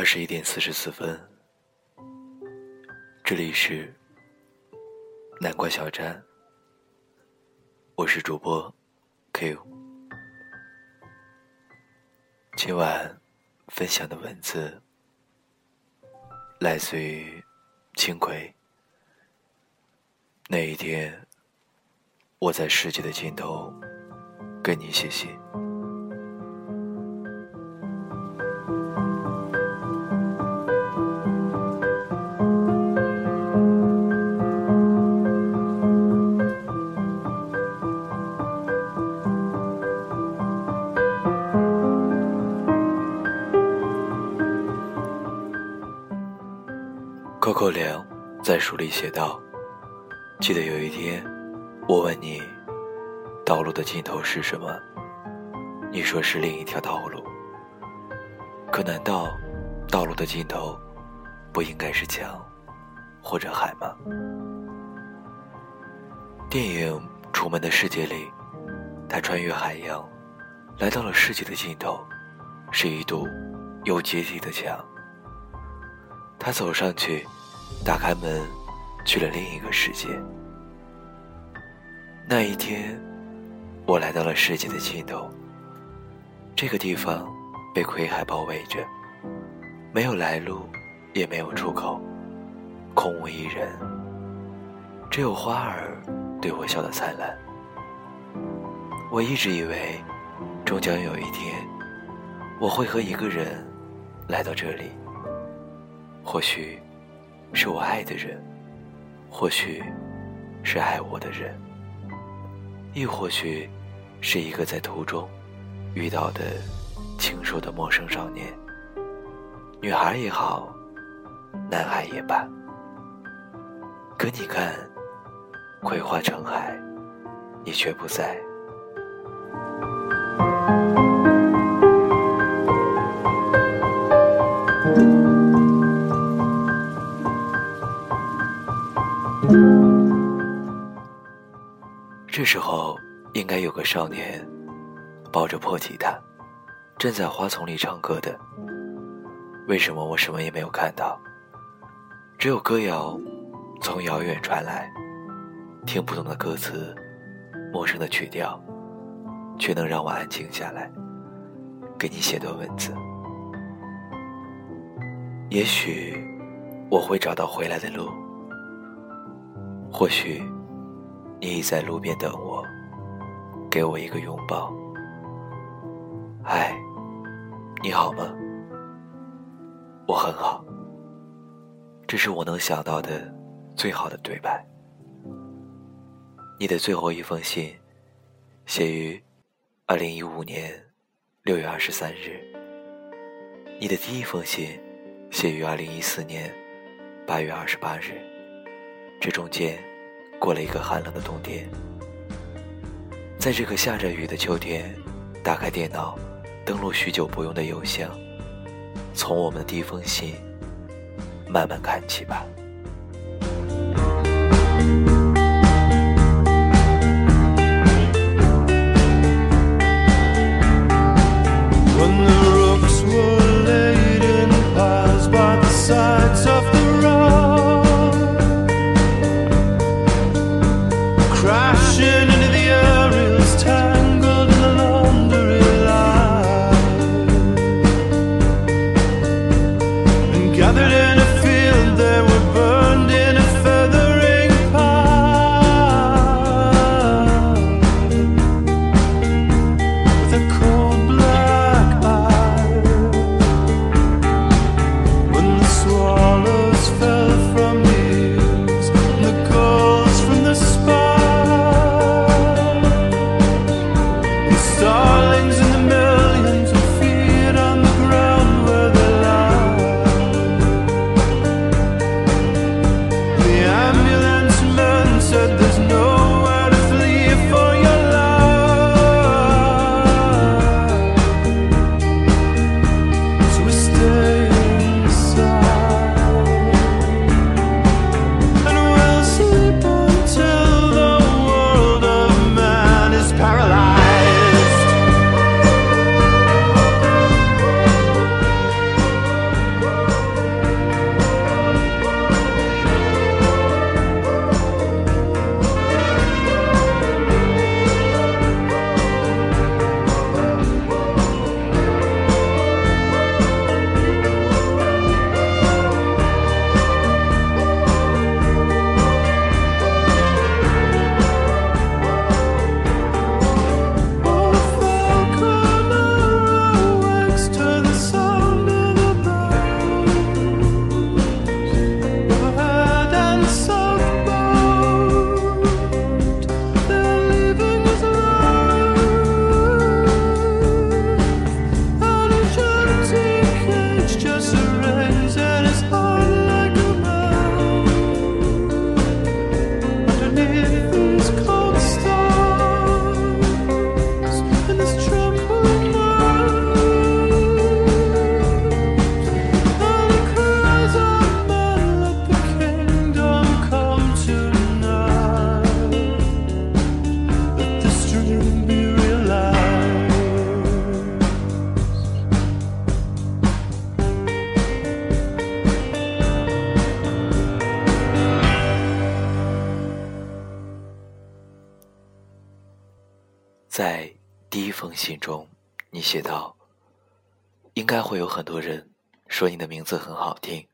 二十一点四十四分，这里是南瓜小站，我是主播 Q。今晚分享的文字来自于青葵。那一天，我在世界的尽头跟你写信。写道：“记得有一天，我问你，道路的尽头是什么？你说是另一条道路。可难道，道路的尽头，不应该是墙，或者海吗？”电影《楚门的世界》里，他穿越海洋，来到了世界的尽头，是一堵有阶梯的墙。他走上去，打开门，去了另一个世界。那一天，我来到了世界的尽头。这个地方被盔海包围着，没有来路，也没有出口，空无一人，只有花儿对我笑得灿烂。我一直以为，终将有一天，我会和一个人来到这里。或许，是我爱的人；或许，是爱我的人；亦或许，是一个在途中遇到的清瘦的陌生少年。女孩也好，男孩也罢。可你看，葵花成海，你却不在。这时候，应该有个少年，抱着破吉他，正在花丛里唱歌的。为什么我什么也没有看到？只有歌谣从遥远传来，听不懂的歌词，陌生的曲调，却能让我安静下来，给你写段文字。也许我会找到回来的路，或许。你已在路边等我，给我一个拥抱。嗨，你好吗？我很好。这是我能想到的最好的对白。你的最后一封信，写于二零一五年六月二十三日。你的第一封信，写于二零一四年八月二十八日。这中间。过了一个寒冷的冬天，在这个下着雨的秋天，打开电脑，登录许久不用的邮箱，从我们的第一封信慢慢看起吧。在第一封信中，你写道：“应该会有很多人说你的名字很好听。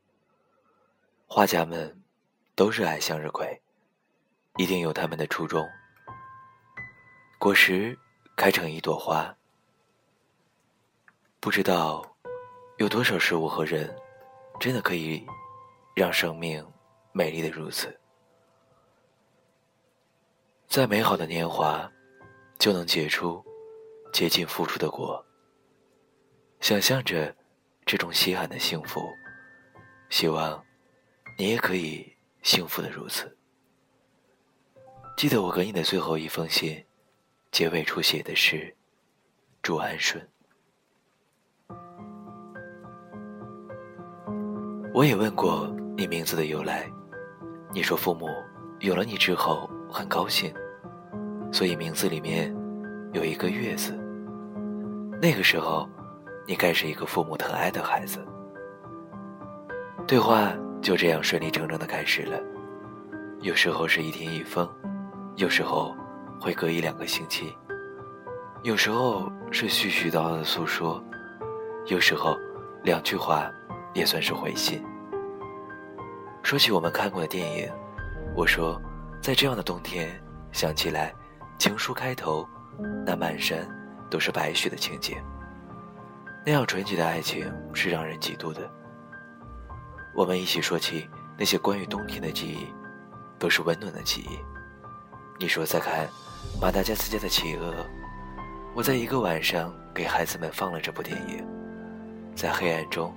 画家们都热爱向日葵，一定有他们的初衷。果实开成一朵花，不知道有多少事物和人，真的可以让生命美丽的如此。在美好的年华。”就能结出竭尽付出的果。想象着这种稀罕的幸福，希望你也可以幸福的如此。记得我给你的最后一封信，结尾处写的是“祝安顺”。我也问过你名字的由来，你说父母有了你之后很高兴。所以名字里面有一个“月”字。那个时候，你该是一个父母疼爱的孩子。对话就这样顺理成章的开始了。有时候是一天一封，有时候会隔一两个星期，有时候是絮絮叨叨的诉说，有时候两句话也算是回信。说起我们看过的电影，我说，在这样的冬天，想起来。情书开头，那满山都是白雪的情节，那样纯洁的爱情是让人嫉妒的。我们一起说起那些关于冬天的记忆，都是温暖的记忆。你说在看《马达加斯加的企鹅》，我在一个晚上给孩子们放了这部电影，在黑暗中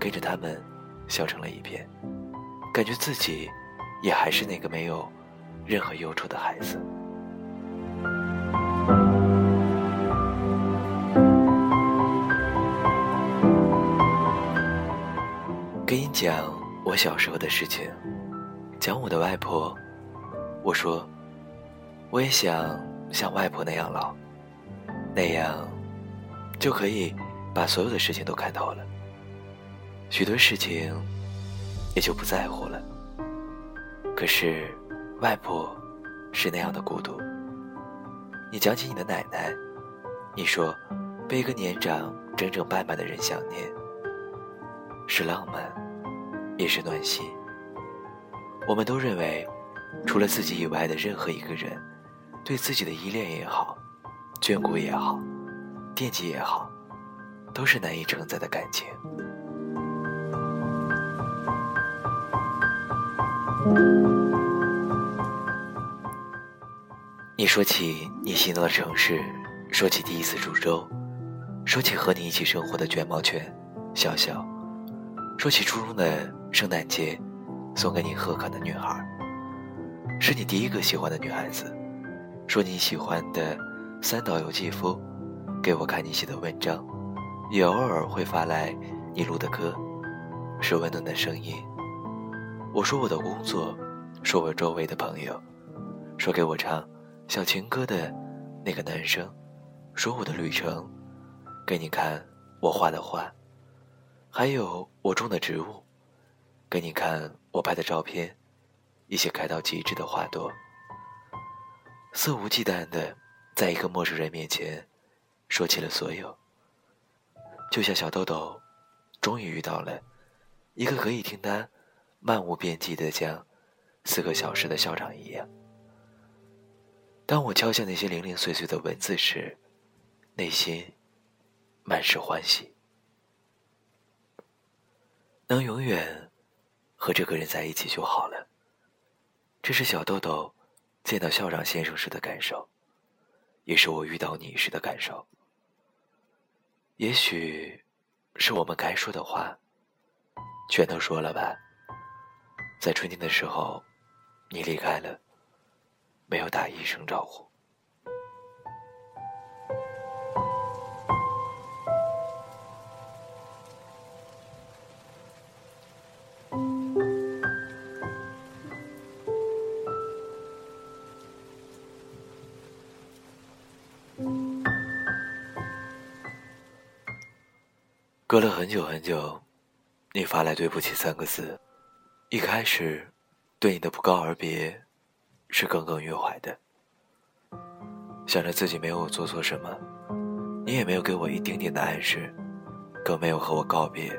跟着他们笑成了一片，感觉自己也还是那个没有任何忧愁的孩子。跟你讲我小时候的事情，讲我的外婆。我说，我也想像外婆那样老，那样就可以把所有的事情都看透了，许多事情也就不在乎了。可是，外婆是那样的孤独。你讲起你的奶奶，你说被一个年长整整半百的人想念，是浪漫。也是暖心。我们都认为，除了自己以外的任何一个人，对自己的依恋也好，眷顾也好，惦记也好，都是难以承载的感情。你说起你心中的城市，说起第一次煮粥，说起和你一起生活的卷毛犬小小，说起初中的。圣诞节，送给你贺卡的女孩，是你第一个喜欢的女孩子。说你喜欢的三岛由纪夫，给我看你写的文章，也偶尔会发来你录的歌，是温暖的声音。我说我的工作，说我周围的朋友，说给我唱小情歌的那个男生，说我的旅程，给你看我画的画，还有我种的植物。给你看我拍的照片，一些开到极致的花朵，肆无忌惮的在一个陌生人面前说起了所有，就像小豆豆终于遇到了一个可以听他漫无边际的讲四个小时的校长一样。当我敲下那些零零碎碎的文字时，内心满是欢喜，能永远。和这个人在一起就好了。这是小豆豆见到校长先生时的感受，也是我遇到你时的感受。也许是我们该说的话，全都说了吧。在春天的时候，你离开了，没有打一声招呼。隔了很久很久，你发来“对不起”三个字。一开始，对你的不告而别，是耿耿于怀的。想着自己没有做错什么，你也没有给我一丁点的暗示，更没有和我告别。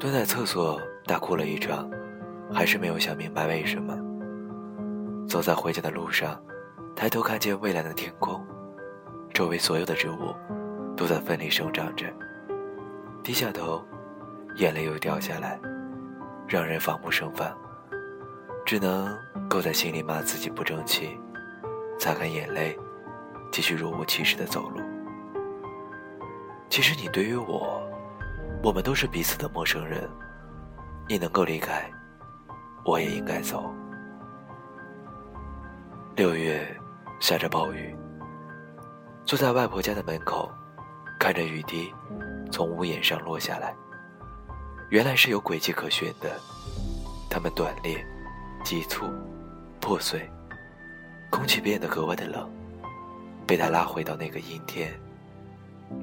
蹲在厕所大哭了一场，还是没有想明白为什么。走在回家的路上，抬头看见蔚蓝的天空，周围所有的植物都在奋力生长着。低下头，眼泪又掉下来，让人防不胜防，只能够在心里骂自己不争气，擦干眼泪，继续若无其事的走路。其实你对于我。我们都是彼此的陌生人，你能够离开，我也应该走。六月，下着暴雨，坐在外婆家的门口，看着雨滴从屋檐上落下来。原来是有轨迹可循的，它们断裂、急促、破碎，空气变得格外的冷，被它拉回到那个阴天、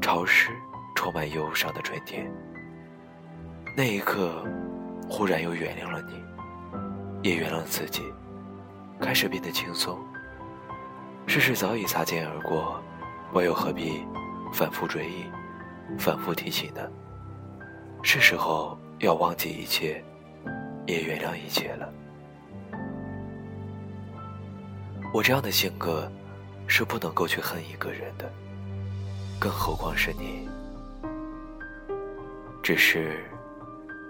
潮湿。充满忧伤的春天。那一刻，忽然又原谅了你，也原谅了自己，开始变得轻松。世事早已擦肩而过，我又何必反复追忆，反复提起呢？是时候要忘记一切，也原谅一切了。我这样的性格，是不能够去恨一个人的，更何况是你。只是，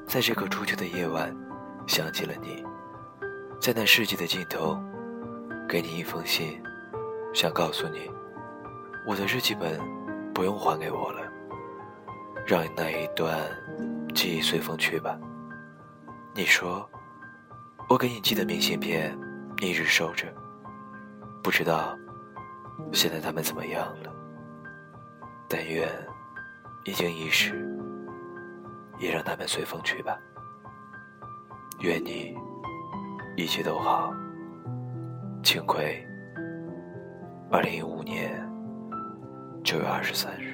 在这个初秋的夜晚，想起了你，在那世纪的尽头，给你一封信，想告诉你，我的日记本不用还给我了，让那一段记忆随风去吧。你说，我给你寄的明信片，一直收着，不知道现在他们怎么样了。但愿已经遗失。也让他们随风去吧。愿你一切都好。庆葵，二零一五年九月二十三日。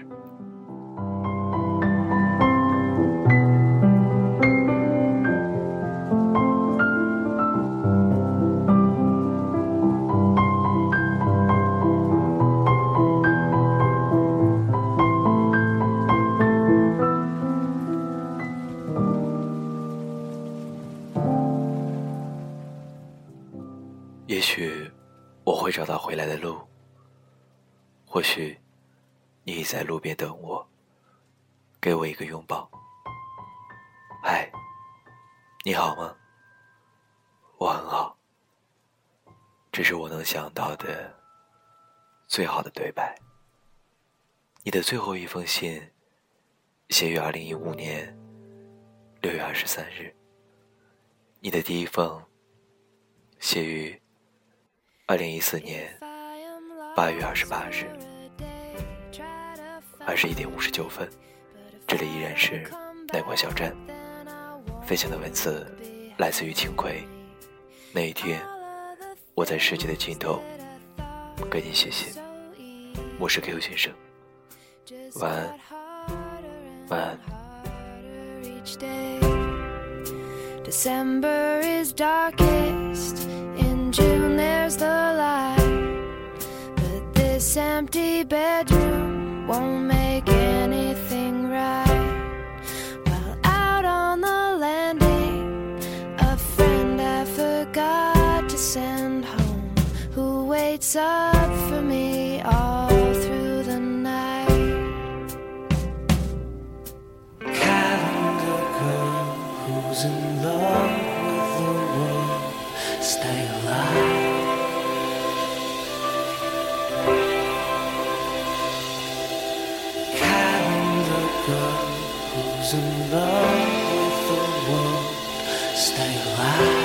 会找到回来的路。或许你已在路边等我，给我一个拥抱。嗨，你好吗？我很好。这是我能想到的最好的对白。你的最后一封信，写于二零一五年六月二十三日。你的第一封，写于。二零一四年八月二十八日二十一点五十九分，这里依然是南关小站。分享的文字来自于青葵。那一天，我在世界的尽头给你写信。我是 Q 先生，晚安，晚安。June there's the light, but this empty bedroom won't stay alive.